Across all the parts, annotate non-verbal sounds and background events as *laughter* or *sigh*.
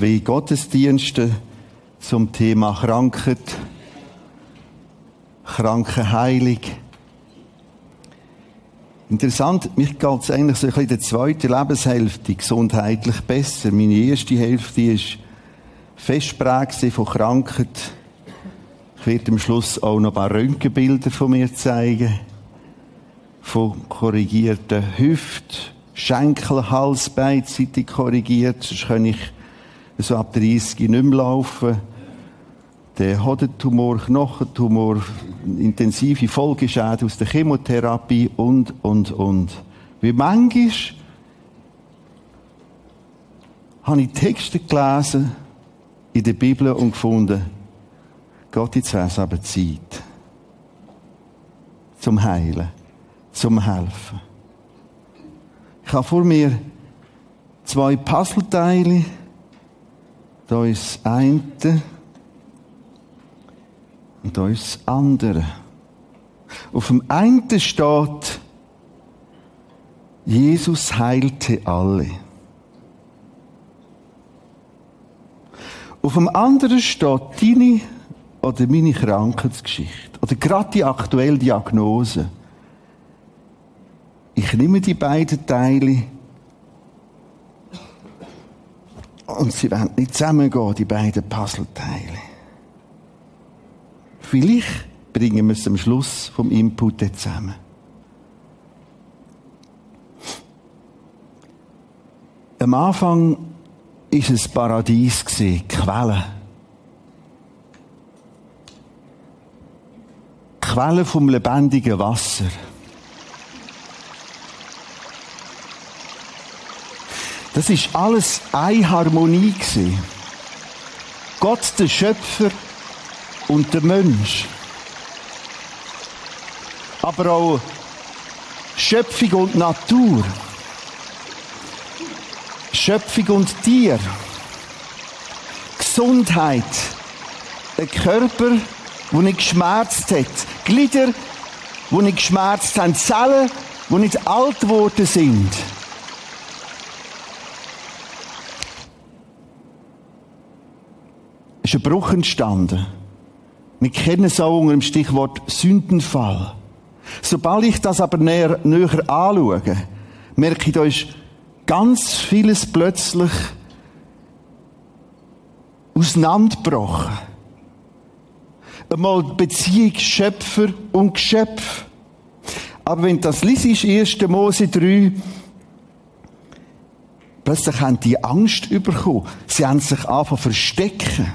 zwei Gottesdienste zum Thema Krankheit, Krankenheilung. Interessant, mich geht es eigentlich so ein bisschen der zweiten Lebenshälfte gesundheitlich besser. Meine erste Hälfte ist festprägt von Krankheit. Ich werde am Schluss auch noch ein paar Röntgenbilder von mir zeigen. Von korrigierten Hüften, Schenkel, Hals beidseitig korrigiert. Sonst kann ich so ab 30 nicht mehr laufen. Der Hodentumor, Knochentumor, intensive Folgeschäden aus der Chemotherapie und, und, und. Wie manchmal habe ich Texte gelesen in der Bibel und gefunden, Gott, jetzt wäre es aber Zeit. Zum Heilen. Zum Helfen. Ich habe vor mir zwei Puzzleteile. Da ist das eine und da ist das andere. Auf dem einen steht, Jesus heilte alle. Auf dem anderen steht deine oder meine Krankheitsgeschichte. Oder gerade die aktuelle Diagnose. Ich nehme die beiden Teile und sie werden nicht zusammengehen, die beiden Puzzleteile. Vielleicht bringen wir es am Schluss vom Input zusammen. Am Anfang ist es Paradies Quelle. Quelle vom lebendigen Wasser. Das ist alles eine Harmonie gewesen. Gott, der Schöpfer und der Mensch. Aber auch Schöpfung und Natur. Schöpfung und Tier. Gesundheit. Ein Körper, der nicht geschmerzt hat. Glieder, die nicht geschmerzt haben. Zellen, die nicht alt geworden sind. Ist ein Bruch entstanden. Wir kennen es auch unter dem Stichwort Sündenfall. Sobald ich das aber näher, näher anschaue, merke ich, da ist ganz vieles plötzlich auseinandergebrochen. Einmal Beziehung Schöpfer und Geschöpf. Aber wenn das liest, 1. Mose 3, plötzlich haben die Angst bekommen. Sie haben sich zu verstecken.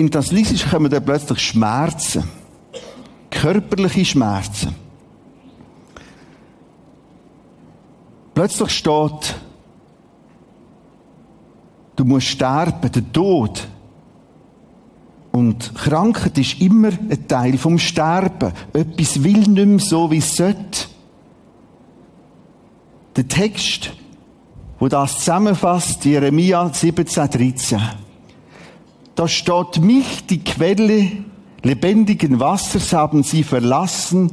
Wenn du das liest, kommen dann plötzlich Schmerzen. Körperliche Schmerzen. Plötzlich steht, du musst sterben, der Tod. Und Krankheit ist immer ein Teil vom Sterben. Etwas will nicht mehr so, wie es sollte. Der Text, wo das zusammenfasst, Jeremia 17, 13 da steht mich, die Quelle lebendigen Wassers haben sie verlassen,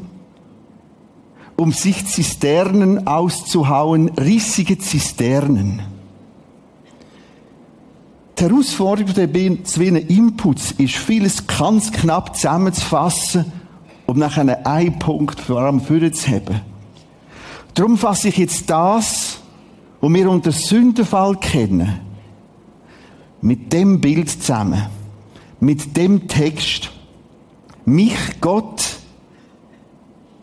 um sich Zisternen auszuhauen, rissige Zisternen. Die Herausforderung der zwei Inputs ist, vieles ganz knapp zusammenzufassen und nachher einen Punkt vor allem haben. Darum fasse ich jetzt das, was wir unter Sündenfall kennen, mit dem Bild zusammen, mit dem Text. Mich, Gott,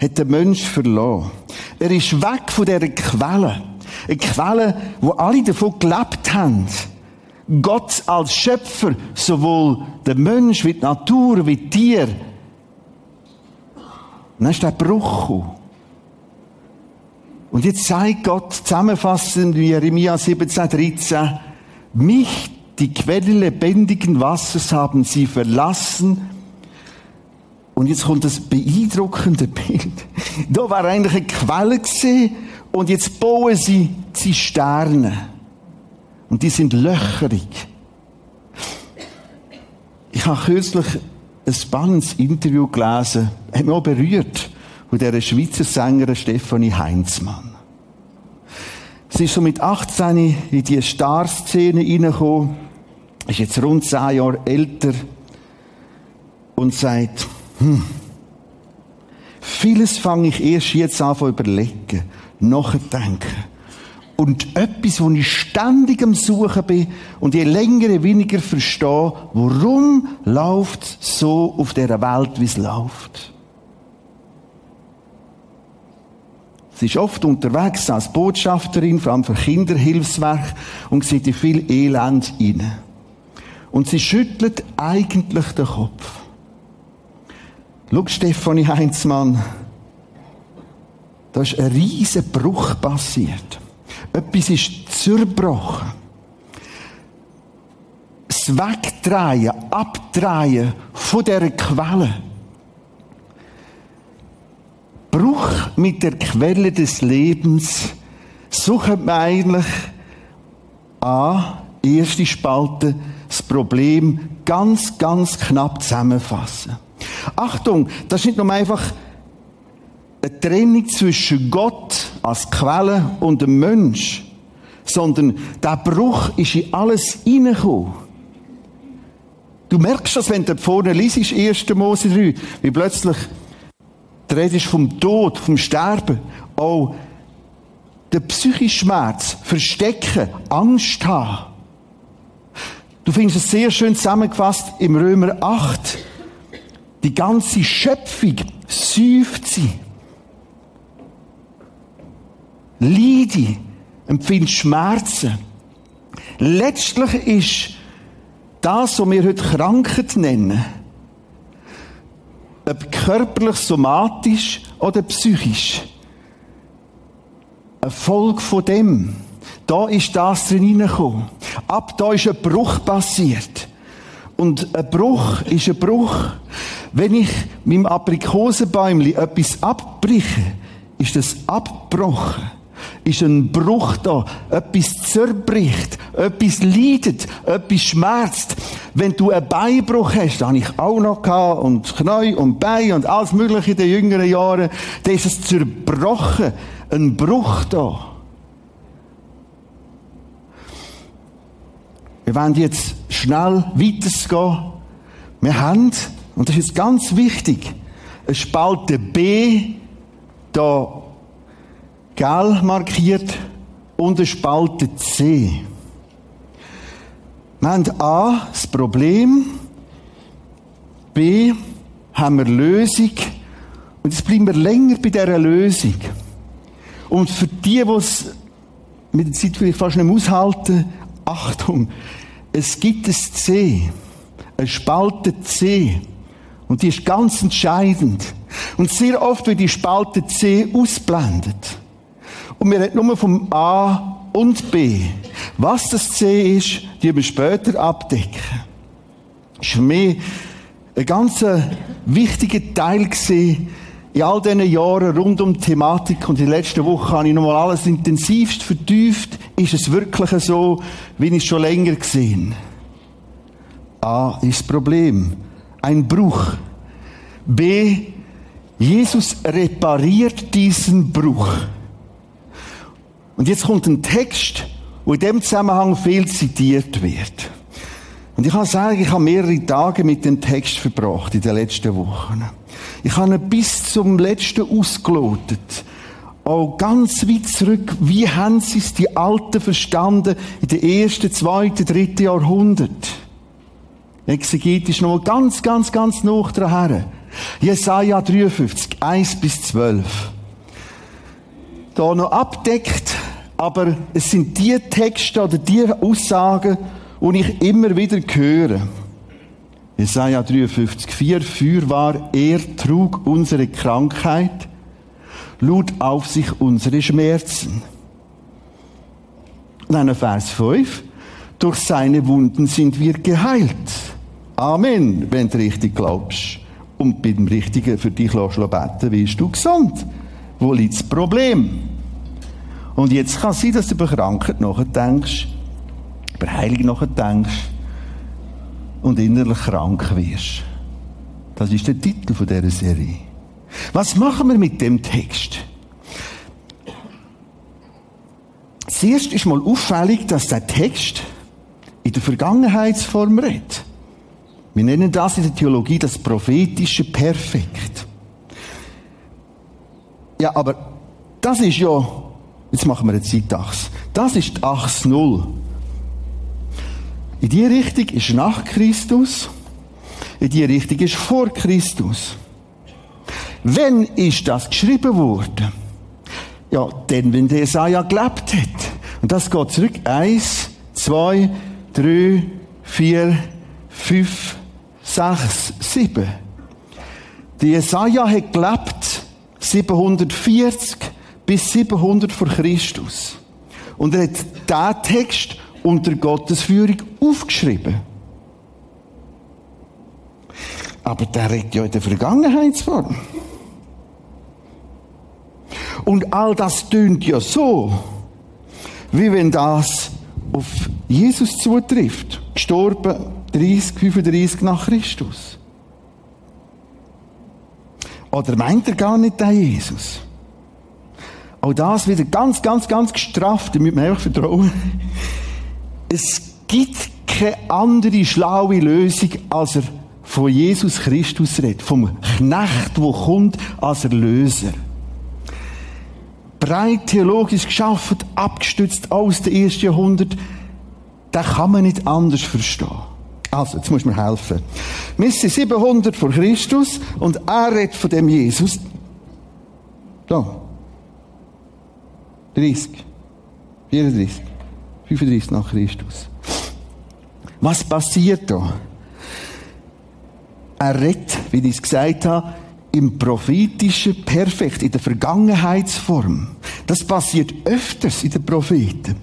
hat der Mensch verloren. Er ist weg von dieser Quelle. Eine Quelle, wo alle davon gelebt haben. Gott als Schöpfer, sowohl der Mensch wie die Natur, wie die Tier. dann ist der Bruch. Und jetzt sagt Gott zusammenfassend wie Jeremia 17, 13, mich, die Quelle lebendigen Wassers haben sie verlassen. Und jetzt kommt das beeindruckende Bild. Da war eigentlich eine Quelle gesehen und jetzt bauen sie Zisternen. Und die sind löcherig. Ich habe kürzlich ein spannendes Interview gelesen, hat mich auch berührt, von der Schweizer Sängerin Stefanie Heinzmann. Sie ist so mit 18 in die Star-Szene reingekommen, ist jetzt rund 10 Jahre älter und sagt, hm, vieles fange ich erst jetzt an zu überlegen, nachdenken. Und etwas, wo ich ständig am Suchen bin und je länger, je weniger verstehe, warum läuft so auf dieser Welt, wie es läuft. Sie ist oft unterwegs als Botschafterin, vor allem für Kinderhilfswerk, und sieht in viel Elend rein. Und sie schüttelt eigentlich den Kopf. Schau, Stefanie Heinzmann, da ist ein riesen Bruch passiert. Etwas ist zerbrochen. Das Wegdrehen, Abdrehen von dieser Quelle. Bruch mit der Quelle des Lebens. Könnte man eigentlich A, erste Spalte, das Problem ganz, ganz knapp zusammenfassen. Achtung, das ist nicht nur einfach eine Trennung zwischen Gott als Quelle und dem Mensch, sondern der Bruch ist in alles hineingekommen. Du merkst das, wenn du vorne liest, 1. Mose 3, wie plötzlich die Rede ist vom Tod, vom Sterben, auch der psychische Schmerz, Verstecken, Angst haben. Du findest es sehr schön zusammengefasst im Römer 8. Die ganze Schöpfung säuft sie. Leide, empfindet Schmerzen. Letztlich ist das, was wir heute Krankheit nennen, ob körperlich, somatisch oder psychisch, eine Folge von dem. Da ist das drin hineingekommen. Ab da ist ein Bruch passiert. Und ein Bruch ist ein Bruch. Wenn ich meinem Aprikosenbäumli etwas abbreche, ist das abgebrochen ist ein Bruch da. Etwas zerbricht, etwas leidet, etwas schmerzt. Wenn du einen Beinbruch hast, habe ich auch noch gehabt, und Knie und Bein und alles Mögliche in den jüngeren Jahren, dann ist es zerbrochen. Ein Bruch da. Wir wollen jetzt schnell weitergehen. Wir haben, und das ist ganz wichtig, eine Spalte B da gel markiert und eine Spalte C. Wir haben A, das Problem. B, haben wir Lösung. Und jetzt bleiben wir länger bei dieser Lösung. Und für die, die es mit der Zeit vielleicht fast nicht aushalten, Achtung, es gibt ein C, eine Spalte C. Und die ist ganz entscheidend. Und sehr oft wird die Spalte C ausblendet. Und wir reden nur vom A und B. Was das C ist, die wir später abdecken. Das ist für mich ein ganz wichtiger Teil in all diesen Jahren rund um die Thematik und in den letzten Wochen habe ich nochmal alles intensivst vertieft. Ist es wirklich so, wie ich es schon länger gesehen? A ist das Problem. Ein Bruch. B. Jesus repariert diesen Bruch. Und jetzt kommt ein Text, wo in dem Zusammenhang viel zitiert wird. Und ich kann sagen, ich habe mehrere Tage mit dem Text verbracht in den letzten Wochen. Ich habe ihn bis zum letzten ausgelotet. Auch ganz weit zurück, wie haben sie es die Alten verstanden in den ersten, zweiten, dritten Jahrhundert? Exegetisch noch mal ganz, ganz, ganz noch daher. Jesaja 53, 1 bis 12. Da noch abdeckt, aber es sind die Texte oder die Aussagen, die ich immer wieder höre. Jesaja 53, 4, für war, er trug unsere Krankheit, lud auf sich unsere Schmerzen. Und Vers 5, durch seine Wunden sind wir geheilt. Amen, wenn du richtig glaubst. Und beim Richtigen für dich beten, wirst du gesund. Wo liegt das Problem? Und jetzt kann es sein, dass du über Krankheit nachdenkst, über Heilung nachdenkst und innerlich krank wirst. Das ist der Titel von dieser Serie. Was machen wir mit dem Text? Zuerst ist mal auffällig, dass der Text in der Vergangenheitsform redet. Wir nennen das in der Theologie das prophetische Perfekt. Ja, aber das ist ja, jetzt machen wir eine Zeitachse. Das ist die Achse Null. In die Richtung ist nach Christus, in die Richtung ist vor Christus. Wenn ist das geschrieben worden? Ja, dann, wenn der Jesaja gelebt hat. Und das geht zurück. Eins, zwei, drei, vier, fünf, sechs, sieben. Der Jesaja hat gelebt 740 bis 700 vor Christus. Und er hat diesen Text unter Gottes Führung aufgeschrieben. Aber der redet ja in der Vergangenheitsform. Und all das tönt ja so, wie wenn das auf Jesus zutrifft. Gestorben 30, 35 nach Christus. Oder meint er gar nicht den Jesus? Auch das wieder ganz, ganz, ganz gestrafft, damit man einfach vertrauen. Es gibt keine andere schlaue Lösung, als er von Jesus Christus redet. Vom Knecht, der kommt als Erlöser breit theologisch geschaffen, abgestützt aus dem ersten Jahrhundert, den kann man nicht anders verstehen. Also, jetzt muss mir helfen. Wir sind 700 vor Christus und er redet von dem Jesus. Da. 30. 34. 35 nach Christus. Was passiert da? Er redet, wie ich es gesagt habe, im prophetischen Perfekt, in der Vergangenheitsform. Das passiert öfters in den Propheten.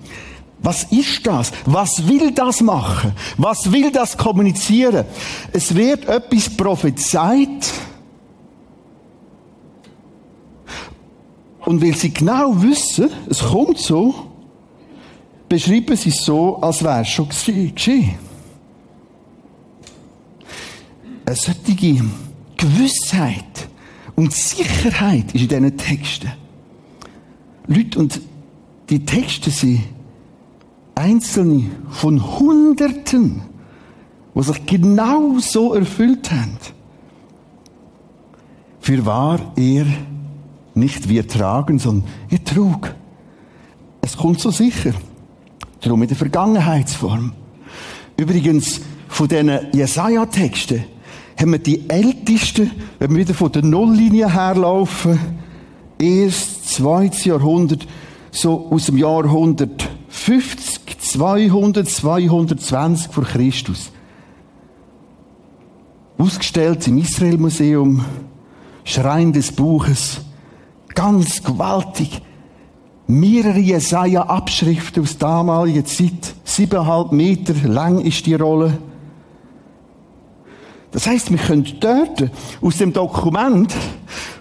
Was ist das? Was will das machen? Was will das kommunizieren? Es wird etwas prophezeit. Und weil sie genau wissen, es kommt so, beschreiben sie es so, als wäre es schon geschehen. Eine solche Gewissheit und Sicherheit ist in diesen Texten. Leute, und die Texte sind einzelne von Hunderten, die sich genau so erfüllt haben. Für wahr er nicht wir tragen, sondern er trug. Es kommt so sicher. Darum in der Vergangenheitsform. Übrigens, von diesen Jesaja-Texten haben wir die ältesten, wenn wir wieder von der Nulllinie herlaufen, erst zweites Jahrhundert, so aus dem Jahr 150, 200, 220 vor Christus. Ausgestellt im Israel-Museum, Schrein des Buches, ganz gewaltig. Mehrere Jesaja-Abschriften aus damaliger Zeit, siebeneinhalb Meter lang ist die Rolle. Das heißt, wir können dort aus dem Dokument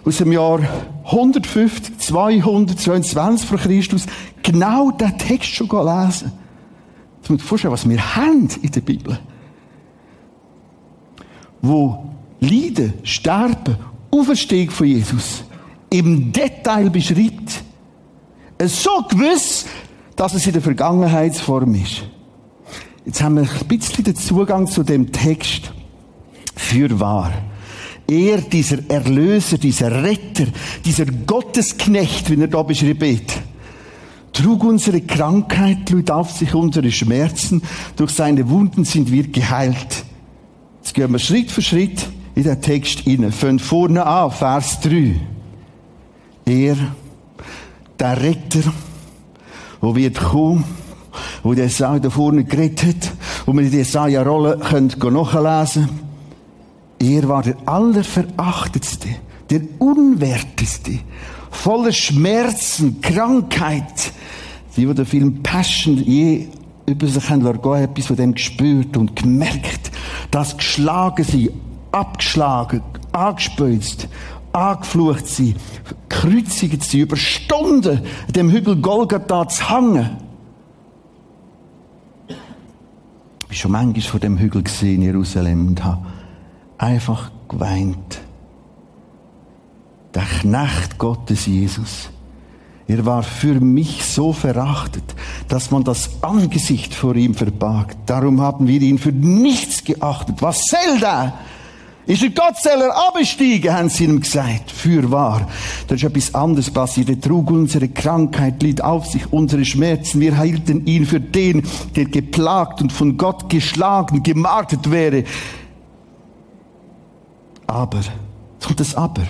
aus dem Jahr 150, 222 vor Christus genau den Text schon lesen. Jetzt muss man vorstellen, was wir haben in der Bibel. Wo Leiden, Sterben, Auferstehung von Jesus im Detail beschreibt. Es so gewiss, dass es in der Vergangenheitsform ist. Jetzt haben wir ein bisschen den Zugang zu dem Text für wahr. Er, dieser Erlöser, dieser Retter, dieser Gottesknecht, wie er da beschrieben wird, trug unsere Krankheit, lud auf sich unsere Schmerzen, durch seine Wunden sind wir geheilt. Jetzt gehen wir Schritt für Schritt in den Text hinein. Von vorne an, Vers 3. Er, der Retter, wo wird kommen, wo der Sau da vorne geredet hat, wo wir der Jesaja-Rolle nachlesen er war der Allerverachtetste, der Unwerteste, voller Schmerzen, Krankheit. Die, die den Film Passion je über sich haben lassen, etwas von dem gespürt und gemerkt, dass geschlagen sie, abgeschlagen, angespözt, angeflucht sie, gekreuzigt sie, über Stunden dem Hügel Golgatha zu hängen. Ich bin schon manchmal von dem Hügel gesehen in Jerusalem und habe einfach geweint. Der Knecht Gottes Jesus. Er war für mich so verachtet. dass man das Angesicht vor ihm verbarg. Darum haben wir ihn für nichts geachtet. Was soll da? Ist der Gottseller abgestiegen, haben sie ihm gesagt. Für wahr. Da ist etwas anderes passiert. Er trug unsere Krankheit, litt auf sich unsere Schmerzen. Wir hielten ihn für den, der geplagt und von Gott geschlagen, gemartet wäre. Aber, kommt das Aber,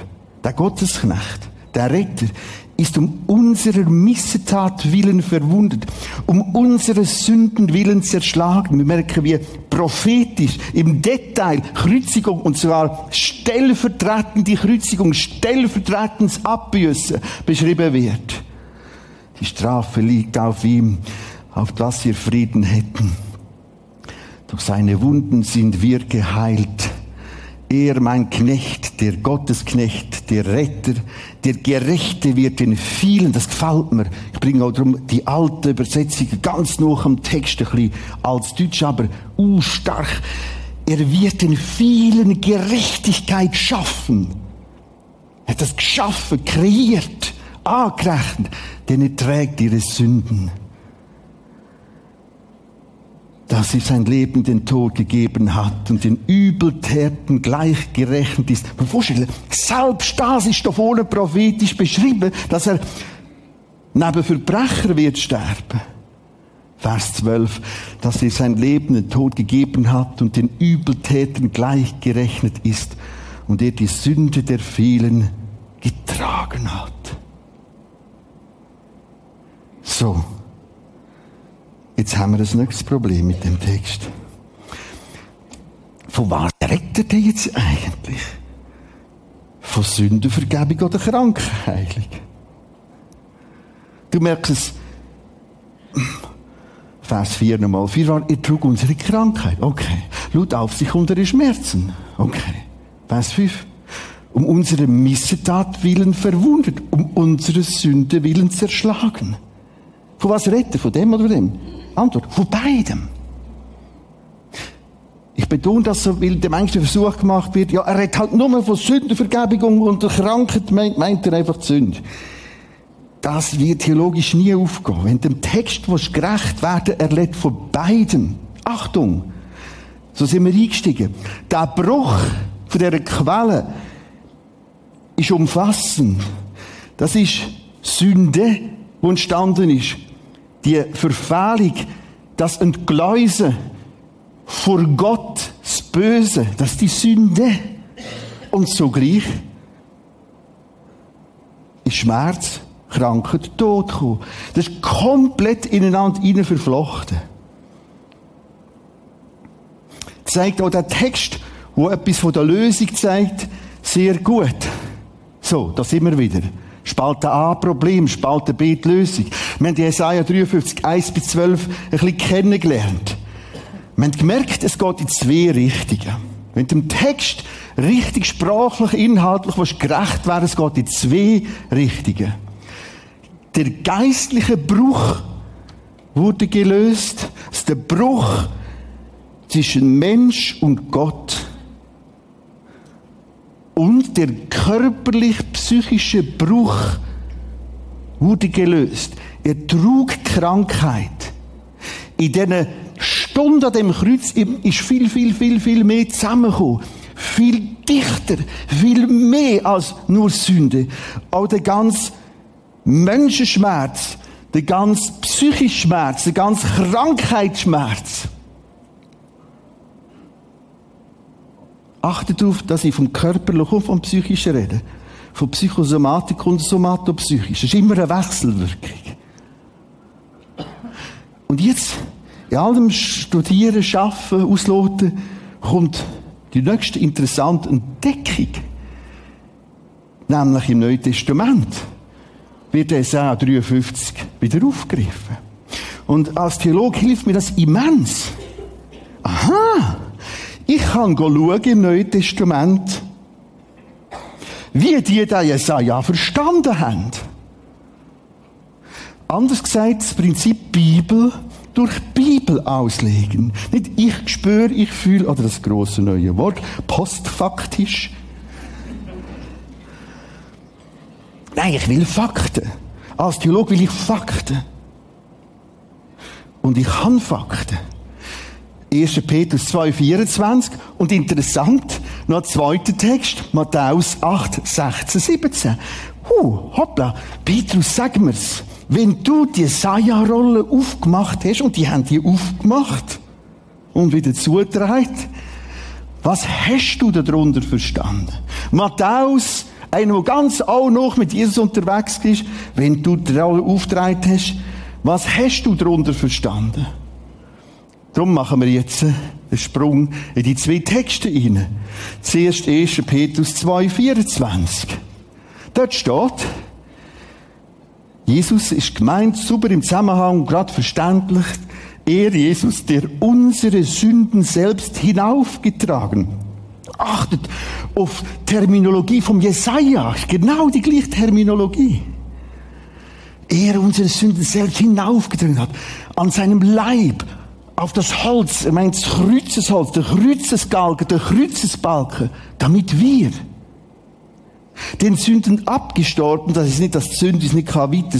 der Gottesknecht, der Retter, ist um unserer Missetat willen verwundet, um unsere Sünden willen zerschlagen. Wir merken, wie prophetisch im Detail Kreuzigung und zwar stellvertretend die Kreuzigung, stellvertretend das Abbüssen beschrieben wird. Die Strafe liegt auf ihm, auf das wir Frieden hätten. Durch seine Wunden sind wir geheilt. Er, mein Knecht, der Gottesknecht, der Retter, der Gerechte wird in vielen, das gefällt mir. Ich bringe auch darum die alte Übersetzung ganz noch am Text ein bisschen als Deutsch, aber uh, stark. Er wird in vielen Gerechtigkeit schaffen. Er hat das geschaffen, kreiert, angerechnet, denn er trägt ihre Sünden dass er sein Leben den Tod gegeben hat und den Übeltäten gleichgerechnet ist. Vorstellen, selbst das ist da vorne prophetisch beschrieben, dass er neben Verbrecher wird sterben. Vers 12, dass er sein Leben den Tod gegeben hat und den Übeltäten gleichgerechnet ist und er die Sünde der vielen getragen hat. So. Jetzt haben wir ein nächstes Problem mit dem Text. Von was redet er jetzt eigentlich? Von Sündenvergebung oder Krankheilung? Du merkst es, Vers 4 nochmal. 4 war, er trug unsere Krankheit. Okay. Lud auf sich unsere Schmerzen. Okay. Vers 5. Um unsere Missetat willen verwundet, um unsere Sünde willen zerschlagen. Von was redet er? Von dem oder von dem? Antwort, von beidem. Ich betone das so, weil der manchmal Versuch gemacht wird, ja, er redet halt nur von Sündenvergebung und der Krankheit meint, meint er einfach die Sünde. Das wird theologisch nie aufgehen. Wenn dem Text was gerecht werden, er redet von beiden. Achtung! So sind wir eingestiegen. Der Bruch von dieser Quelle ist umfassend. Das ist Sünde, die entstanden ist die Verfehlung, das Entgläusen vor Gott, das Böse, das ist die Sünde. Und zugleich ist Schmerz, Krankheit, Tod gekommen. Das ist komplett ineinander verflochten. Zeigt auch der Text, wo etwas von der Lösung zeigt, sehr gut. So, da sind wir wieder. Spalte A, Problem, Spalte B, die Lösung. Wir haben Jesaja 53, 1 bis 12 ein bisschen kennengelernt. Wir haben gemerkt, es geht in zwei Richtungen. Wenn dem Text richtig sprachlich, inhaltlich was gerecht wäre, es geht in zwei Richtungen. Der geistliche Bruch wurde gelöst. Es ist der Bruch zwischen Mensch und Gott und der körperlich-psychische Bruch wurde gelöst. Er trug Krankheit. In diesen Stunden an dem Kreuz ist viel, viel, viel, viel mehr zusammengekommen. Viel dichter, viel mehr als nur Sünde. Auch der ganze Menschenschmerz, der ganze psychische Schmerz, der ganze Krankheitsschmerz Achtet darauf, dass ich vom Körperlichen und vom Psychischen rede. Von Psychosomatik und Somatopsychisch. Das ist immer eine Wechselwirkung. Und jetzt, in allem Studieren, Schaffen, Ausloten, kommt die nächste interessante Entdeckung. Nämlich im Neuen Testament wird Jesaja 53 wieder aufgegriffen. Und als Theologe hilft mir das immens. Aha! Ich kann schauen im Neuen Testament, wie die da Jesaja verstanden haben. Anders gesagt, das Prinzip Bibel durch Bibel auslegen. Nicht ich spüre, ich fühle, oder das große neue Wort, postfaktisch. Nein, ich will Fakten. Als Theologe will ich Fakten. Und ich habe Fakten. 1. Petrus 2, 24. Und interessant, noch ein zweiter Text, Matthäus 8, 16, 17. Huh, hoppla. Petrus, sag mir's. Wenn du die Saja-Rolle aufgemacht hast, und die haben die aufgemacht, und wieder zugetragen, was hast du darunter verstanden? Matthäus, einer, der ganz auch noch mit Jesus unterwegs ist, wenn du die Rolle aufgetragen hast, was hast du darunter verstanden? Darum machen wir jetzt einen Sprung in die zwei Texte hinein. Zuerst 1. Petrus 2, 24. Dort steht, Jesus ist gemeint, super im Zusammenhang, gerade verständlich, er, Jesus, der unsere Sünden selbst hinaufgetragen. Achtet auf Terminologie vom Jesaja, genau die gleiche Terminologie. Er unsere Sünden selbst hinaufgetragen hat, an seinem Leib, auf das Holz, er meint das Kreuzesholz, der Kreuzesgalgen, der Kreuzesbalken, damit wir den Sünden abgestorben, das ist nicht, dass die Sünde ist nicht weiter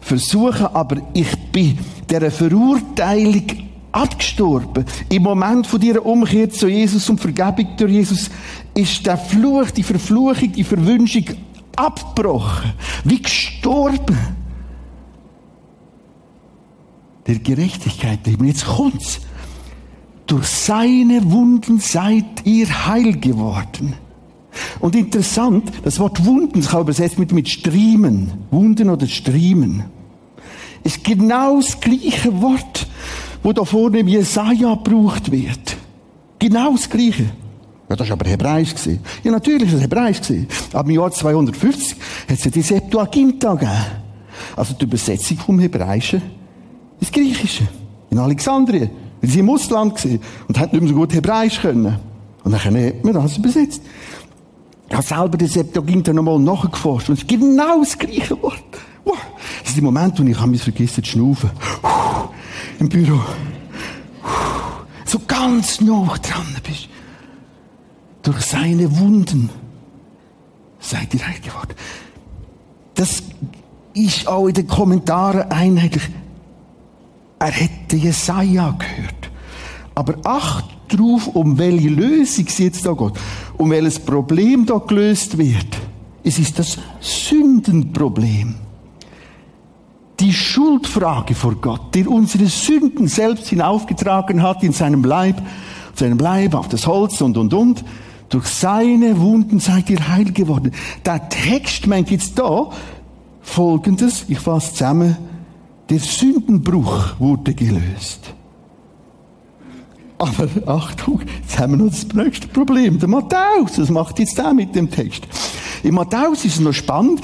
versuchen, aber ich bin der Verurteilung abgestorben. Im Moment von dieser Umkehr zu Jesus und Vergebung durch Jesus ist der Fluch, die Verfluchung, die Verwünschung abgebrochen. Wie gestorben. Der Gerechtigkeit, und jetzt kommt's. Durch seine Wunden seid ihr heil geworden. Und interessant, das Wort Wunden, das kann übersetzt mit, mit Striemen. Wunden oder Striemen. Ist genau das gleiche Wort, wo da vorne im Jesaja gebraucht wird. Genau das gleiche. Ja, das war aber Hebräisch gewesen. Ja, natürlich ist es Hebräisch gewesen. Aber im Jahr 250 hat es ja die Septuaginta gegeben. Also die Übersetzung vom Hebräischen ins Griechische. In Alexandrien. Weil sie im Ausland gewesen und hat nicht mehr so gut Hebräisch können. Und dann hat man das übersetzt. Ich habe selber den Septuaginta nochmal nachgeforscht und es gibt genau das gleiche Wort. Das ist der Moment, wo ich mich vergessen zu schnaufen. Im Büro. So ganz nah dran bist. Durch seine Wunden seid ihr heil geworden. Das ist auch in den Kommentaren einheitlich. Er hätte Jesaja gehört. Aber acht drauf, um welche Lösung es jetzt da geht, um welches Problem da gelöst wird. Es ist das Sündenproblem. Die Schuldfrage vor Gott, der unsere Sünden selbst hinaufgetragen hat in seinem Leib, seinem Leib auf das Holz und und und. Durch seine Wunden seid ihr heil geworden. Der Text meint jetzt da Folgendes, ich fasse zusammen, der Sündenbruch wurde gelöst. Aber Achtung, jetzt haben wir noch das nächste Problem. Der Matthäus, was macht jetzt der mit dem Text? Im Matthäus ist es noch spannend.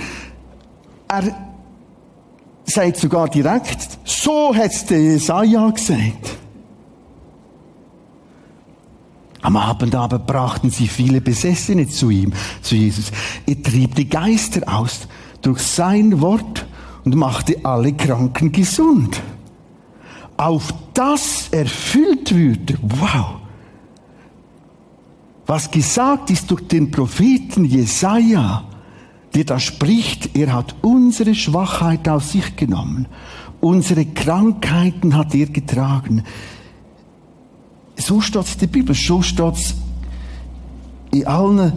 Er sagt sogar direkt, so hat es der Jesaja gesagt. Am Abend aber brachten sie viele Besessene zu ihm, zu Jesus. Er trieb die Geister aus durch sein Wort und machte alle Kranken gesund auf das erfüllt würde. Wow! Was gesagt ist durch den Propheten Jesaja, der da spricht, er hat unsere Schwachheit auf sich genommen, unsere Krankheiten hat er getragen. So steht der Bibel, so steht in allen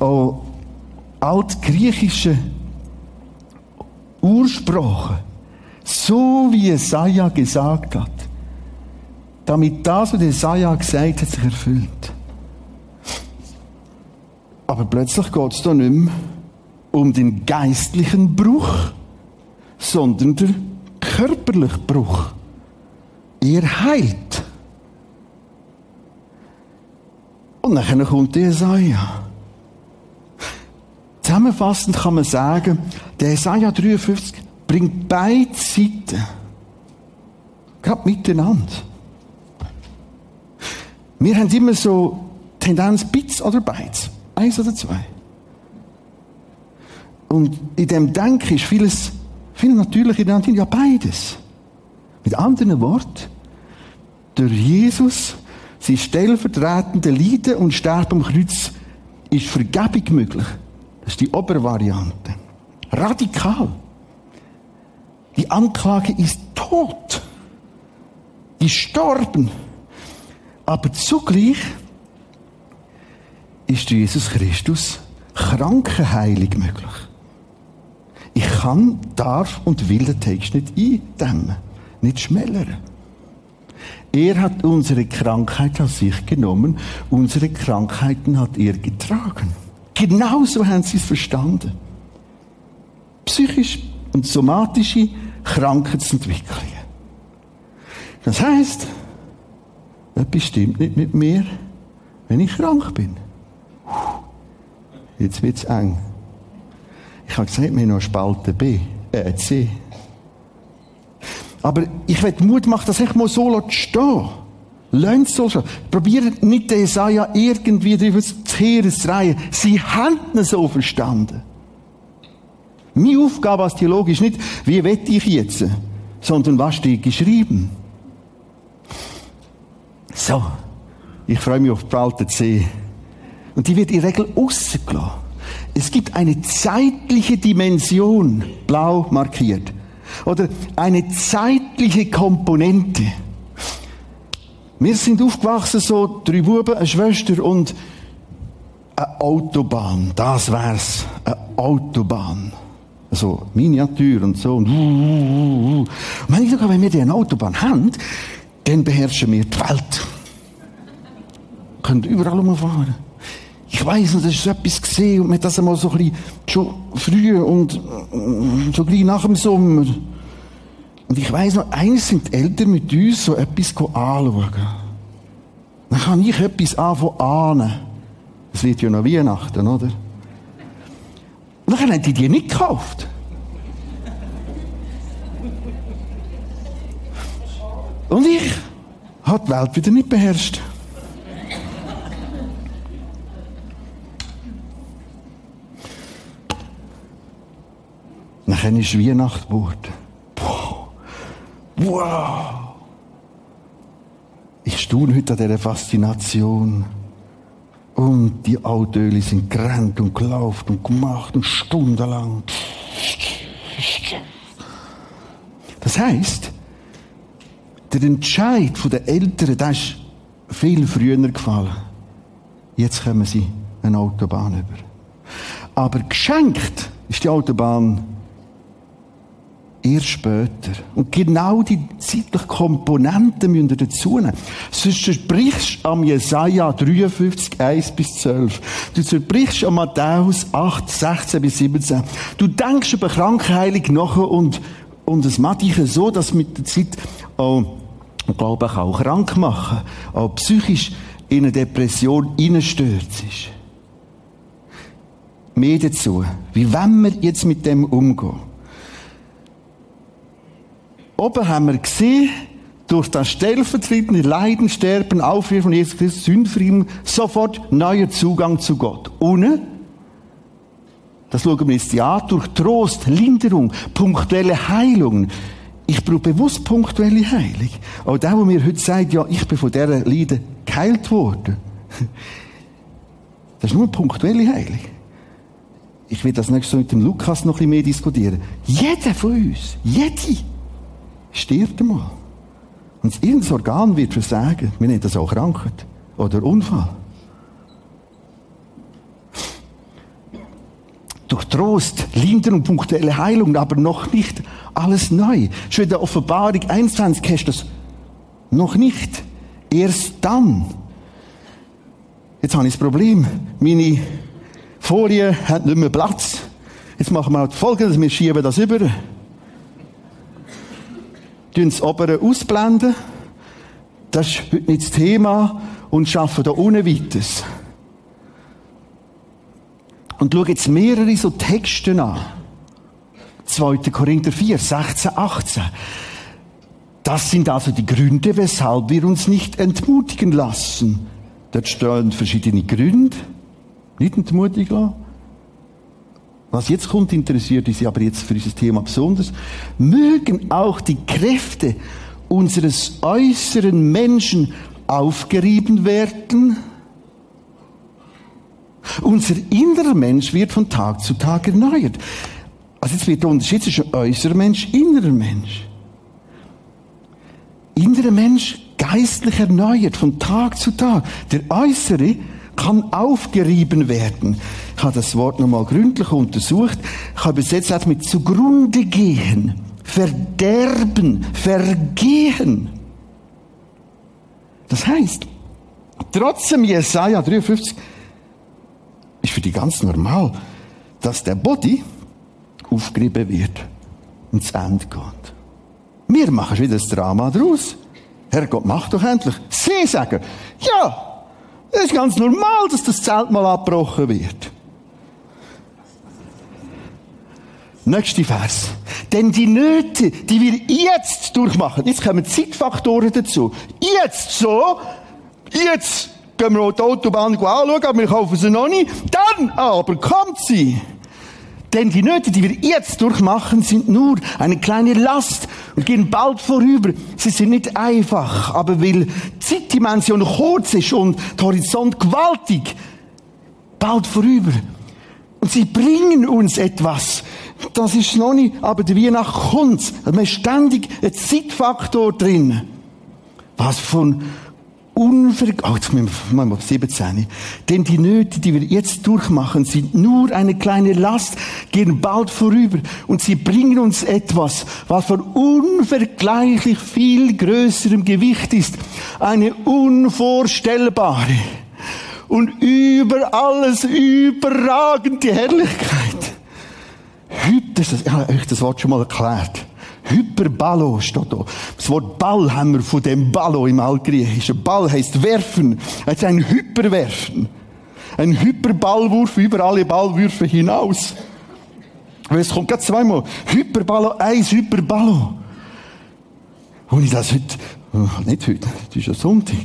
oh, altgriechischen Ursprachen. So wie Jesaja gesagt hat. Damit das, was Jesaja gesagt hat, sich erfüllt. Aber plötzlich geht es da nicht mehr um den geistlichen Bruch, sondern den körperlichen Bruch. Er heilt. Und dann kommt Jesaja. Zusammenfassend kann man sagen, der Jesaja 53 bringt beide Seiten gerade miteinander. Wir haben immer so Tendenz Bits oder Bytes. Eins oder zwei. Und in dem Denken ist vieles, viel natürlicher in ja beides. Mit anderen Worten, durch Jesus, sein stellvertretende Leiden und Sterben am Kreuz, ist Vergebung möglich. Das ist die Obervariante. Radikal. Die Anklage ist tot. gestorben. Aber zugleich ist Jesus Christus Krankenheilung möglich. Ich kann, darf und will den Text nicht eindämmen, nicht schmälern. Er hat unsere Krankheit auf sich genommen, unsere Krankheiten hat er getragen. Genauso haben sie es verstanden. Psychisch und somatische Krankheitsentwicklungen. Das heißt, etwas stimmt nicht mit mir, wenn ich krank bin. Jetzt wird es eng. Ich habe gesagt, wir haben noch Spalte B, äh, C. Aber ich will Mut machen, dass ich mal so stehen Lasst so schon. Probiert nicht den Jesaja irgendwie drüber zu reihen. Sie haben ihn so verstanden. Meine Aufgabe als Theologe ist nicht, wie wette ich jetzt, sondern was steht geschrieben. So. Ich freue mich auf die alte C. Und die wird in der Regel rausgelassen. Es gibt eine zeitliche Dimension, blau markiert. Oder eine zeitliche Komponente. Wir sind aufgewachsen, so drei Buben, eine Schwester und eine Autobahn. Das wär's. Eine Autobahn. Also Miniatur und so. Und, uh, uh, uh. Und ich sogar, wenn wir die Autobahn haben, dann beherrschen wir die Welt. Können überall umfahren. Ich weiss noch, das ist so etwas gesehen und man hat das einmal so ein bisschen schon früh und äh, so gleich nach dem Sommer. Und ich weiss noch, eines sind die Eltern mit uns so etwas anschauen. Dann kann ich etwas anfangen ahnen. Es wird ja noch Weihnachten, oder? Und dann haben die die nicht gekauft. Und ich habe die Welt wieder nicht beherrscht. Nachher ist Weihnacht geworden. Wow! Ich staune heute an dieser Faszination. Und die Autöle sind gerannt und gelaufen und gemacht und stundenlang. Das heißt, der Entscheid der Eltern, der ist viel früher gefallen. Jetzt kommen sie eine Autobahn über. Aber geschenkt ist die Autobahn erst später. Und genau die zeitlichen Komponenten müssen wir dazu nehmen. Sonst zerbrichst du am Jesaja 53, 1 bis 12. Du zerbrichst am Matthäus 8, 16 bis 17. Du denkst über Krankheilung nachher und, und es macht so, dass mit der Zeit auch, ich glaube ich, auch krank machen, auch psychisch in eine Depression hineinstürzt ist. Mehr dazu. Wie wollen wir jetzt mit dem umgehen? Oben haben wir gesehen, durch das stellvertretende Leiden, Sterben, Aufruhr von Jesus Christus, Sündfrieden, sofort neuer Zugang zu Gott. Ohne, das schauen wir jetzt ja, durch Trost, Linderung, punktuelle Heilung. Ich brauche bewusst punktuelle Heilung. Auch der, der mir heute sagt, ja, ich bin von dieser Leiden geheilt worden. Das ist nur punktuelle Heilung. Ich will das nächste mit dem Lukas noch ein bisschen mehr diskutieren. Jeder von uns, jede, stirbt einmal. Und irgendein Organ wird versagen. Wir nennen das auch Krankheit oder Unfall. Durch Trost, Linderung, punktuelle Heilung, aber noch nicht alles neu. Schon in der Offenbarung 21 hast du das noch nicht. Erst dann. Jetzt habe ich das Problem. Meine Folie hat nicht mehr Platz. Jetzt machen wir halt folgendes. Wir schieben das über tun das obere ausblenden. Das ist heute nicht das Thema und schaffen da unten weiter. Und schau jetzt mehrere so Texte an. 2. Korinther 4, 16, 18. Das sind also die Gründe, weshalb wir uns nicht entmutigen lassen. Dort stehen verschiedene Gründe. Nicht entmutigen lassen. Was jetzt kommt, interessiert uns aber jetzt für dieses Thema besonders. Mögen auch die Kräfte unseres äußeren Menschen aufgerieben werden. Unser innerer Mensch wird von Tag zu Tag erneuert. Also jetzt wird der Unterschied zwischen äußerer Mensch, innerer Mensch. innere Mensch geistlich erneuert von Tag zu Tag. Der äußere kann aufgerieben werden. Ich habe das Wort nochmal gründlich untersucht. Ich habe übersetzt auch mit zugrunde gehen, verderben, vergehen. Das heißt, trotzdem Jesaja 53 ist für die ganz normal, dass der Body aufgerieben wird und zu Ende geht. Wir machen wieder das Drama draus. Herrgott, mach doch endlich. Sie sagen, ja, es ist ganz normal, dass das Zelt mal abgebrochen wird. Nächste Vers. Denn die Nöte, die wir jetzt durchmachen, jetzt kommen Zeitfaktoren dazu. Jetzt so, jetzt gehen wir die Autobahn anschauen, aber wir kaufen sie noch nicht. Dann aber kommt sie. Denn die Nöte, die wir jetzt durchmachen, sind nur eine kleine Last und gehen bald vorüber. Sie sind nicht einfach, aber weil die Zeitdimension kurz ist und der Horizont gewaltig, bald vorüber. Und sie bringen uns etwas. Das ist noch nicht, aber der Weihnacht kommt. Man ist ständig ein Zeitfaktor drin. Was von unver... Oh, jetzt müssen wir mal 17. Denn die Nöte, die wir jetzt durchmachen, sind nur eine kleine Last, gehen bald vorüber und sie bringen uns etwas, was von unvergleichlich viel größerem Gewicht ist. Eine unvorstellbare und über alles überragende Herrlichkeit. Heute, ich habe euch das Wort schon mal erklärt. Hyperballo steht da. Das Wort Ball haben wir von dem Ballo im Altgriechischen. Ball heißt werfen. Es ist ein Hyperwerfen. Ein Hyperballwurf über alle Ballwürfe hinaus. Aber es kommt gerade zweimal. Hyperballo, eins Hyperballo. Und ich das heute, oh, nicht heute, das ist ja Sonntag,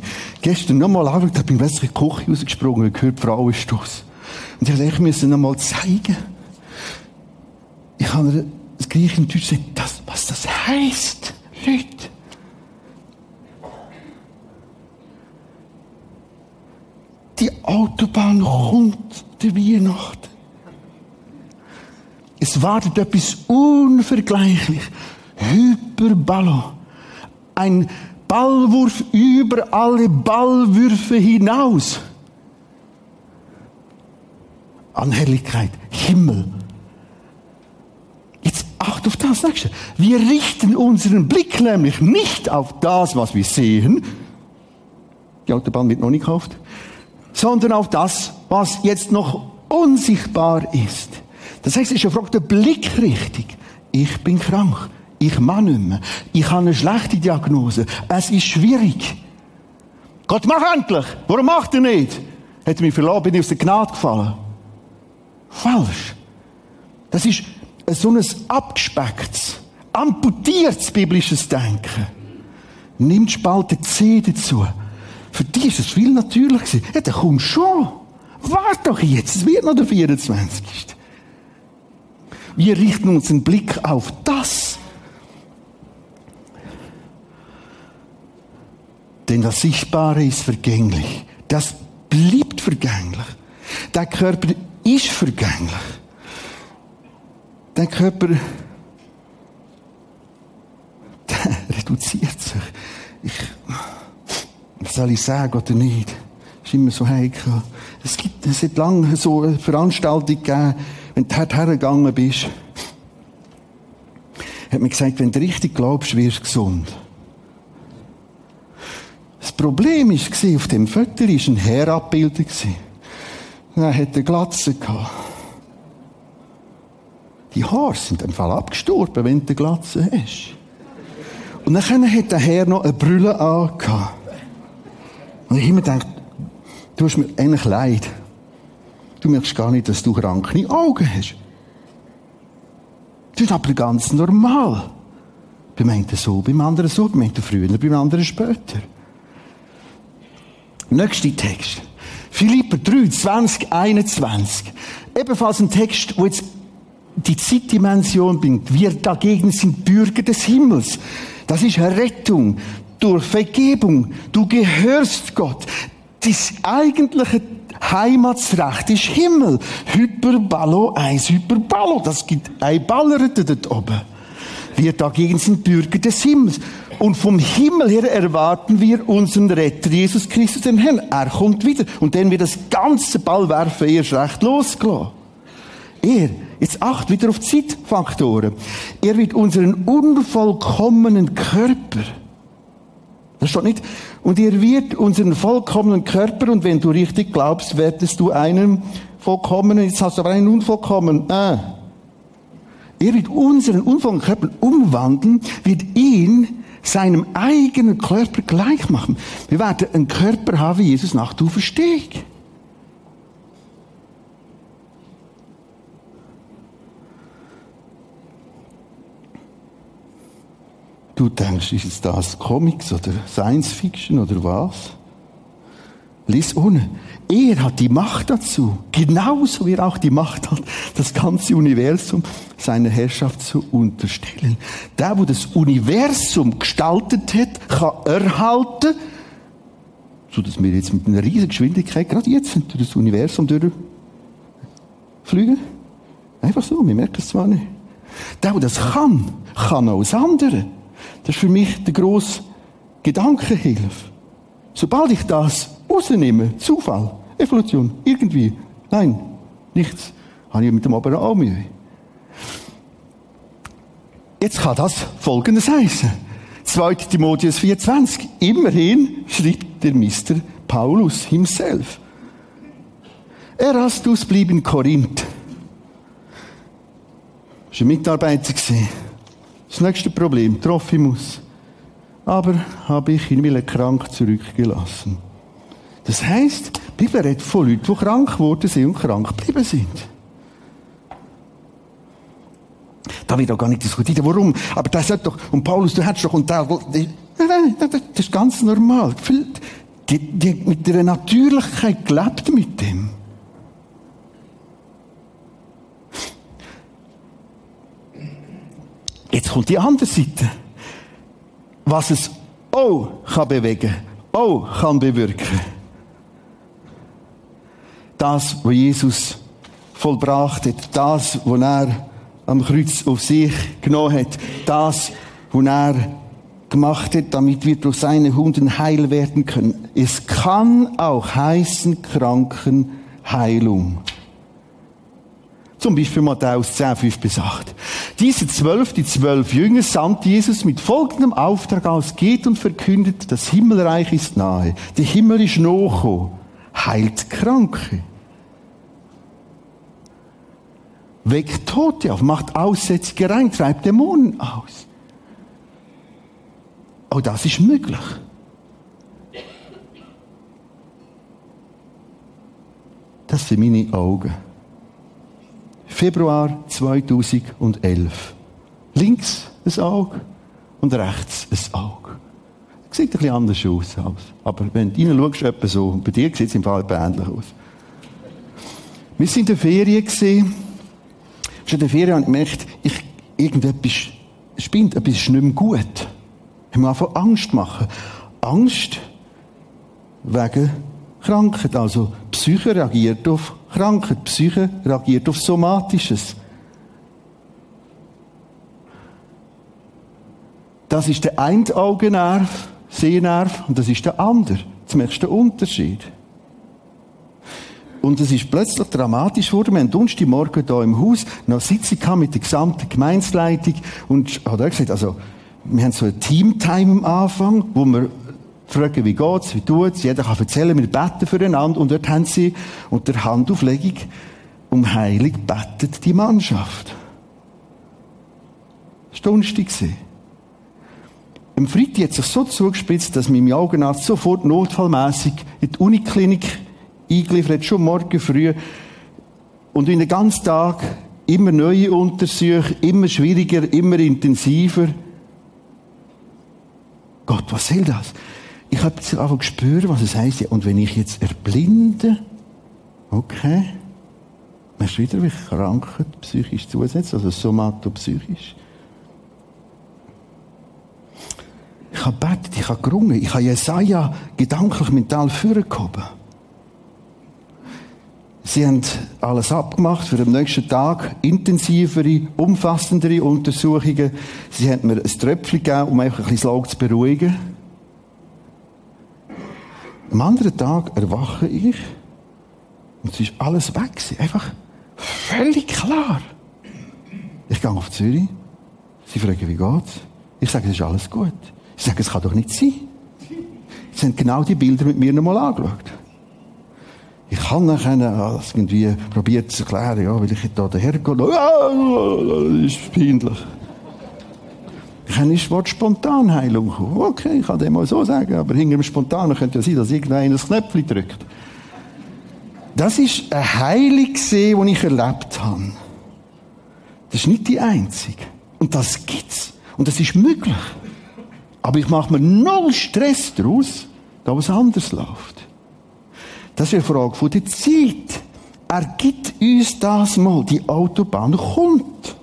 gestern nochmal angeschaut, da bin ich in die Küche rausgesprungen und gehört Frauenstoß. Und ich musste ich nochmal zeigen. Ich habe das Griechen und Deutsch sagt, das, was das heißt, Leute. Die Autobahn kommt der Weihnachten. Es wartet etwas unvergleichlich. Hyperballo. Ein Ballwurf über alle Ballwürfe hinaus. An Herrlichkeit, Himmel, Acht auf das Nächste. Wir richten unseren Blick nämlich nicht auf das, was wir sehen. Die Autobahn wird noch nicht gekauft. Sondern auf das, was jetzt noch unsichtbar ist. Das heißt, es ist eine Frage der Blickrichtung. Ich bin krank. Ich mag nicht mehr. Ich habe eine schlechte Diagnose. Es ist schwierig. Gott, mach endlich! Warum macht er nicht? Hat mich verloren, bin ich aus der Gnade gefallen. Falsch. Das ist so ein abgespecktes, amputiertes biblisches Denken. Nimmt Spalte C dazu. Für dich ist es viel natürlicher gewesen. Ja, dann komm schon. Warte doch jetzt, es wird noch der 24. Wir richten unseren Blick auf das. Denn das Sichtbare ist vergänglich. Das bleibt vergänglich. Der Körper ist vergänglich der Körper, *laughs* der reduziert sich. Ich, was soll ich sagen oder nicht? Das ist immer so heikel. Es gibt, es hat lange so eine Veranstaltung gegeben, wenn du dort hergegangen bist, hat mir gesagt, wenn du richtig glaubst, wirst du gesund. Das Problem war, auf dem Foto war ein Herr abgebildet. Er hatte eine Glatze gehabt. Die Haare sind im Fall abgestorben, wenn du eine Glatze hast. Und dann hat der Herr noch eine Brille angehabt. Und ich immer gedacht, du hast mir eigentlich leid. Du merkst gar nicht, dass du kranke Augen hast. Das ist aber ganz normal. Beim einen so, beim anderen so, beim einen früher, beim anderen später. Nächster Text. Philipper 3, 20, 21. Ebenfalls ein Text, wo jetzt die Zeitdimension bringt. Wir dagegen sind Bürger des Himmels. Das ist Rettung durch Vergebung. Du gehörst Gott. Das eigentliche Heimatsrecht ist Himmel. Hyperballo, eins Hyperballo. Das gibt ein Ballerete dort oben. Wir dagegen sind Bürger des Himmels. Und vom Himmel her erwarten wir unseren Retter, Jesus Christus, den Herrn. Er kommt wieder. Und dann wird das ganze Ball werfen erst recht losgelassen. Er, jetzt acht wieder auf Zeitfaktoren. Er wird unseren unvollkommenen Körper, das steht nicht, und er wird unseren vollkommenen Körper, und wenn du richtig glaubst, werdest du einen vollkommenen, jetzt hast du aber einen unvollkommenen, äh. Er wird unseren unvollkommenen Körper umwandeln, wird ihn seinem eigenen Körper gleich machen. Wir werden einen Körper haben wie Jesus nach der Auferstehung. Du denkst, ist das Comics oder Science Fiction oder was? Lies unten. Er hat die Macht dazu, genauso wie er auch die Macht hat, das ganze Universum seiner Herrschaft zu unterstellen. Der, wo das Universum gestaltet hat, kann erhalten, so dass wir jetzt mit einer riesigen Geschwindigkeit gerade jetzt durch das Universum durchfliegen. Einfach so, wir merken es zwar nicht. Der, der das kann, kann auch das andere. Das ist für mich der grosse Gedankenhilfe. Sobald ich das rausnehme, Zufall, Evolution, irgendwie, nein, nichts, habe ich mit dem aber auch Mühe. Jetzt kann das Folgendes heißen. 2. Timotheus 24. Immerhin schreibt der Mr. Paulus himself. Erastus blieb in Korinth. Das war ein Mitarbeiter. Das nächste Problem, Trophimus. Aber habe ich ihn wieder krank zurückgelassen. Das heisst, die Bibel redet von Leuten, die krank geworden sind und krank geblieben sind. Da wird auch gar nicht diskutiert, warum. Aber das hat doch, und Paulus, du hättest doch, und da, nein, nein, das ist ganz normal. Die, die mit der Natürlichkeit gelebt mit dem. Jetzt kommt die andere Seite. Was es auch kann bewegen, auch kann bewirken. Das, was Jesus vollbracht hat, das, was er am Kreuz auf sich genommen hat, das, was er gemacht hat, damit wir durch seine Hunden heil werden können. Es kann auch heißen Krankenheilung. Zum Beispiel Matthäus 10, 5 bis 8. Diese zwölf, die zwölf Jünger, sandt Jesus mit folgendem Auftrag aus, geht und verkündet, das Himmelreich ist nahe. Der Himmel ist noch, heilt Kranke. Weckt Tote auf, macht Aussätzige rein, treibt Dämonen aus. Auch das ist möglich. Das sind meine Augen. Februar 2011. Links ein Auge und rechts ein Auge. Sieht ein bisschen anders aus. Aber wenn du reinschaust, etwa so. Bei dir sieht es im Fall ähnlich aus. Wir sind in der Ferien. Schon in der Ferien habe ich gemerkt, ich, irgendetwas spinnt, etwas ist nicht mehr gut. Ich muss einfach Angst machen. Angst wegen Krankheit. Also, Psyche reagiert auf Krankheit. Psyche reagiert auf Somatisches. Das ist der eine Augennerv, Sehnerv, und das ist der andere. Jetzt merkst du den Unterschied. Und es ist plötzlich dramatisch geworden. Wir haben Donnerstagmorgen hier im Haus noch Sitzung mit der gesamten Gemeinsleitung und hat er gesagt, also, wir haben so ein Teamtime am Anfang, wo wir fragen, wie geht's, wie tut's, jeder kann erzählen, wir beten füreinander und dort haben sie unter Handauflegung um Heilung betet die Mannschaft. Das war Donnerstag. Am Freitag hat sich so zugespitzt, dass mein Augenarzt sofort notfallmässig in die Uniklinik eingeliefert hat, schon morgen früh. Und in den ganzen Tag immer neue Untersuchungen, immer schwieriger, immer intensiver. Gott, was soll das? Ich habe jetzt einfach gespürt, was es heisst. Und wenn ich jetzt erblinde, okay, dann ist wieder wie Krankheit psychisch zusetzt, also somatopsychisch. Ich habe betet, ich habe gerungen, ich habe Jesaja gedanklich mental vorgehoben. Sie haben alles abgemacht für den nächsten Tag, intensivere, umfassendere Untersuchungen. Sie haben mir ein Tröpfchen gegeben, um einfach ein bisschen das Auge zu beruhigen. Am anderen Tag erwache ich und es ist alles weg. Einfach völlig klar. Ich gehe auf Zürich. Sie fragen, wie geht's? Ich sage, es ist alles gut. Sie sagen, es kann doch nicht sein. Sie haben genau die Bilder mit mir nochmal angeschaut. Ich kann nachher irgendwie probiert zu erklären, ja, weil ich da dahergehe. das ist peinlich. Ich habe nicht Wort Spontanheilung. Okay, ich kann dem mal so sagen, aber hinter dem Spontanen könnte ja sein, dass irgendeiner ein Knöpfchen drückt. Das ist eine Heilung, die ich erlebt habe. Das ist nicht die einzige. Und das gibt's. Und das ist möglich. Aber ich mache mir null Stress daraus, da was anders läuft. Das ist eine Frage der Zeit. Er gibt uns das mal. Die Autobahn kommt.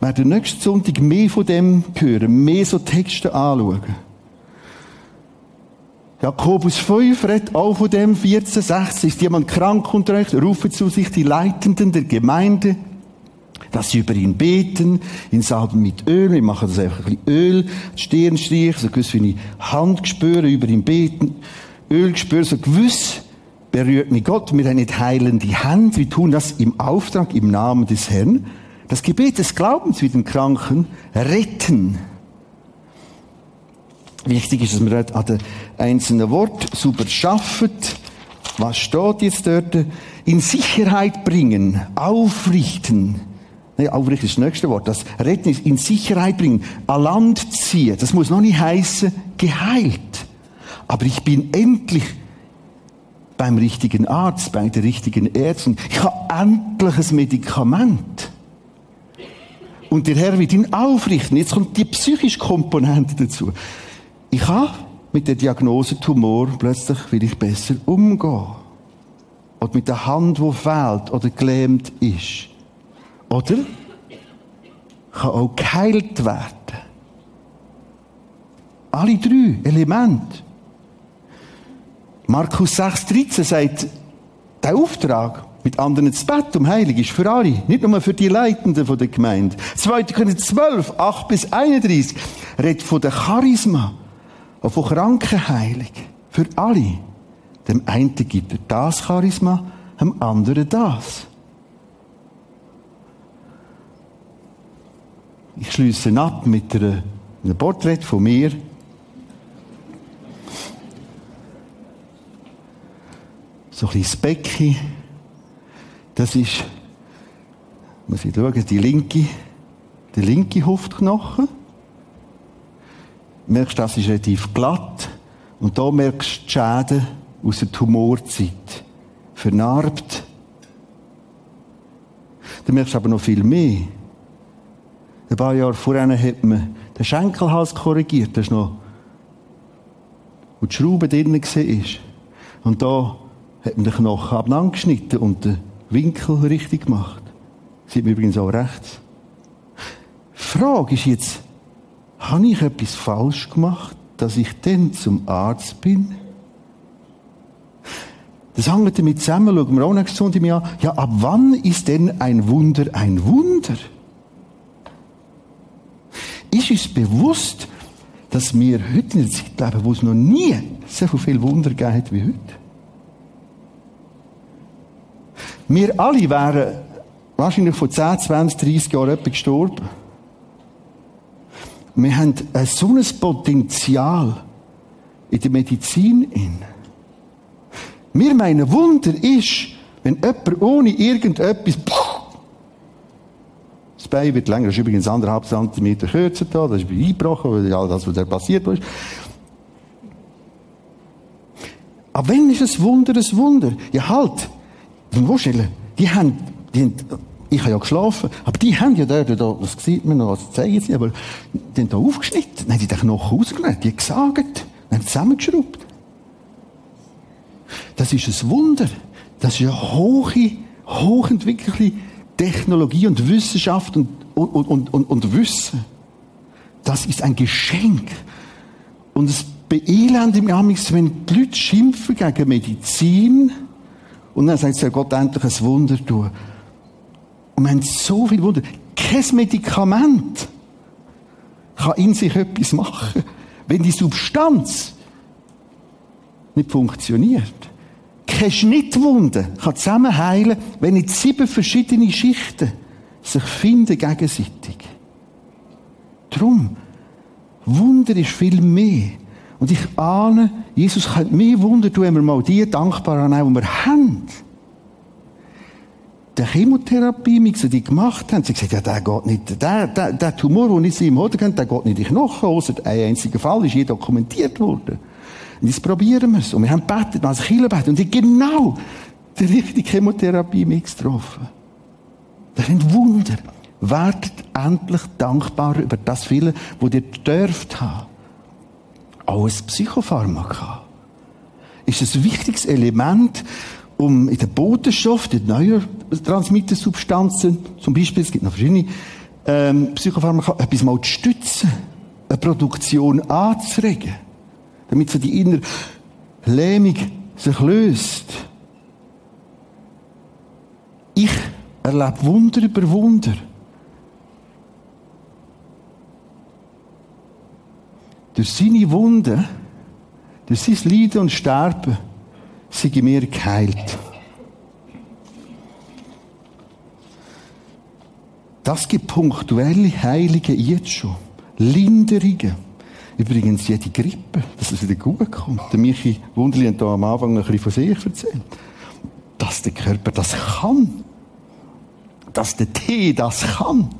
Werden nächsten Sonntag mehr von dem hören, mehr so Texte anschauen. Jakobus 5 redet auch von dem 14, 16. Ist jemand krank unter euch, rufen zu sich die Leitenden der Gemeinde, dass sie über ihn beten, ihn salben mit Öl. Wir machen das einfach ein bisschen Öl, Stirnstrich, so gewiss wie eine Hand spüren, über ihn beten. Öl spüren, so gewiss berührt mich Gott. Wir haben nicht heilende Hände, wir tun das im Auftrag, im Namen des Herrn. Das Gebet des Glaubens wie den Kranken retten. Wichtig ist, dass man an den einzelnen Wort super schafft. Was steht jetzt dort? In Sicherheit bringen, aufrichten. Nee, aufrichten ist das nächste Wort. Das Retten ist in Sicherheit bringen, an Land ziehen. Das muss noch nicht heißen, geheilt. Aber ich bin endlich beim richtigen Arzt, bei der richtigen Ärztin. Ich habe endlich ein Medikament. Und der Herr wird ihn aufrichten. Jetzt kommt die psychische Komponente dazu. Ich habe mit der Diagnose Tumor plötzlich will ich besser umgehen. Oder mit der Hand, die fehlt oder gelähmt ist. Oder kann auch geheilt werden. Alle drei Elemente. Markus 6,13 sagt, der Auftrag, mit anderen zu Bett um Heilig ist für alle, nicht nur für die Leitenden der Gemeinde. 2. Korinther 12, 8 bis 31 redet von der Charisma und von Krankenheilung. Für alle. Dem einen gibt er das Charisma, dem anderen das. Ich schließe ab mit einem Porträt von mir. So ein bisschen Becken. Das ist, muss ich schauen, die linke, der linke Huftknochen merkst, das ist relativ glatt. Und da merkst du die Schäden aus der Tumorzeit. Vernarbt. Da merkst du aber noch viel mehr. Ein paar Jahre vorher hat man den Schenkelhals korrigiert. Das ist noch, wo die Schraube drin war. Und da hat man den Knochen abeinandergeschnitten und den Winkel richtig gemacht. Sieht man übrigens auch rechts. Frage ist jetzt, habe ich etwas falsch gemacht, dass ich dann zum Arzt bin? Das hängt damit zusammen, schauen wir auch nächstes Sonntag an. Ja, ab wann ist denn ein Wunder ein Wunder? Ist uns bewusst, dass wir heute in einer Zeit leben, wo es noch nie so viel Wunder gegeben hat wie heute? Wir alle wären wahrscheinlich vor 10, 20, 30 Jahren gestorben. Wir haben ein so ein Potenzial in der Medizin. In. Wir meinen, Wunder ist, wenn jemand ohne irgendetwas, das Bein wird länger, das ist übrigens anderthalb Zentimeter kürzer da, das ist eingebrochen, weil all das, was da passiert ist. Aber wenn ist ein Wunder ein Wunder? Ja halt, musst vorstellen, die haben, die haben ich habe ja geschlafen. Aber die haben ja da, da das sieht man noch, das zeigen sie, aber die haben da aufgeschnitten, dann haben die den Knochen rausgenommen, die gesagt, dann zusammengeschraubt. Das ist ein Wunder. Das ist eine hohe, hochentwickelte Technologie und Wissenschaft und, und, und, und, und Wissen. Das ist ein Geschenk. Und es beelendet mich wenn die Leute schimpfen gegen Medizin Und dann sagt soll Gott endlich ein Wunder tun. Und wir haben so viel Wunder. Kein Medikament kann in sich etwas machen, wenn die Substanz nicht funktioniert. Keine Schnittwunde kann zusammenheilen, wenn nicht sieben verschiedene Schichten sich finden gegenseitig. Drum, Wunder ist viel mehr. Und ich ahne, Jesus könnte mehr Wunder tun, wenn wir mal die dankbar annehmen, die wir haben. Der Chemotherapie, wie sie die gemacht haben, sie gesagt, ja, der geht nicht, der, der, der Tumor, den ich sie im Hoden kennt, der geht nicht in die Knochen, außer ein einziger Fall ist je dokumentiert worden. Und jetzt probieren wir es. Und wir haben gebetet, als Kirche und ich genau die richtige Chemotherapie mitgetroffen. Das sind Wunder. Werdet endlich dankbar über das viele, wo ihr dürft haben. Auch ein Psychopharmaka ist ein wichtiges Element, um in der Botenstoff, die Neurotransmittersubstanzen, zum Beispiel, es gibt noch verschiedene ähm, Psychopharmaka, etwas mal zu stützen, eine Produktion anzuregen, damit so die innere Lähmung sich löst. Ich erlebe Wunder über Wunder. Durch seine Wunden, durch sein Leiden und Sterben, sind mir geheilt. Das gibt punktuelle Heilige jetzt schon. Linderungen. Übrigens jede Grippe, dass es wieder gut kommt. Der Michi Wunderli hat da am Anfang ein bisschen von sich erzählt. Dass der Körper das kann. Dass der Tee das kann.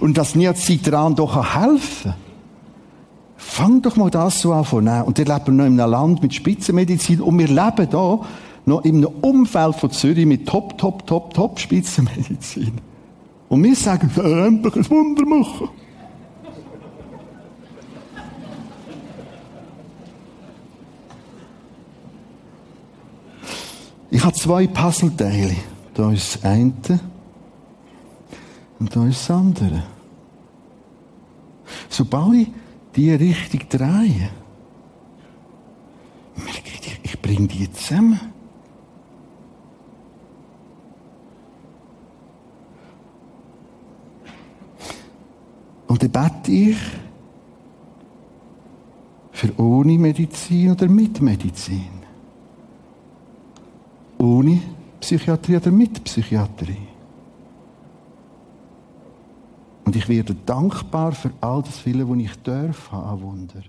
Und dass Niacitran doch helfen kann. Fang doch mal das so an von. Und wir leben noch in einem Land mit Spitzenmedizin und wir leben da noch in einem Umfeld von Zürich mit top, top, top, top Spitzenmedizin. Und wir sagen, endlich ein Wunder machen. Ich habe zwei Puzzleteile. Da ist das eine und da ist das andere. Sobald ich die Richtung drehen. Ich, ich bringe die zusammen. Und dann bete ich für ohne Medizin oder mit Medizin. Ohne Psychiatrie oder mit Psychiatrie. Und ich werde dankbar für all das viele, was ich darf, an Wunder.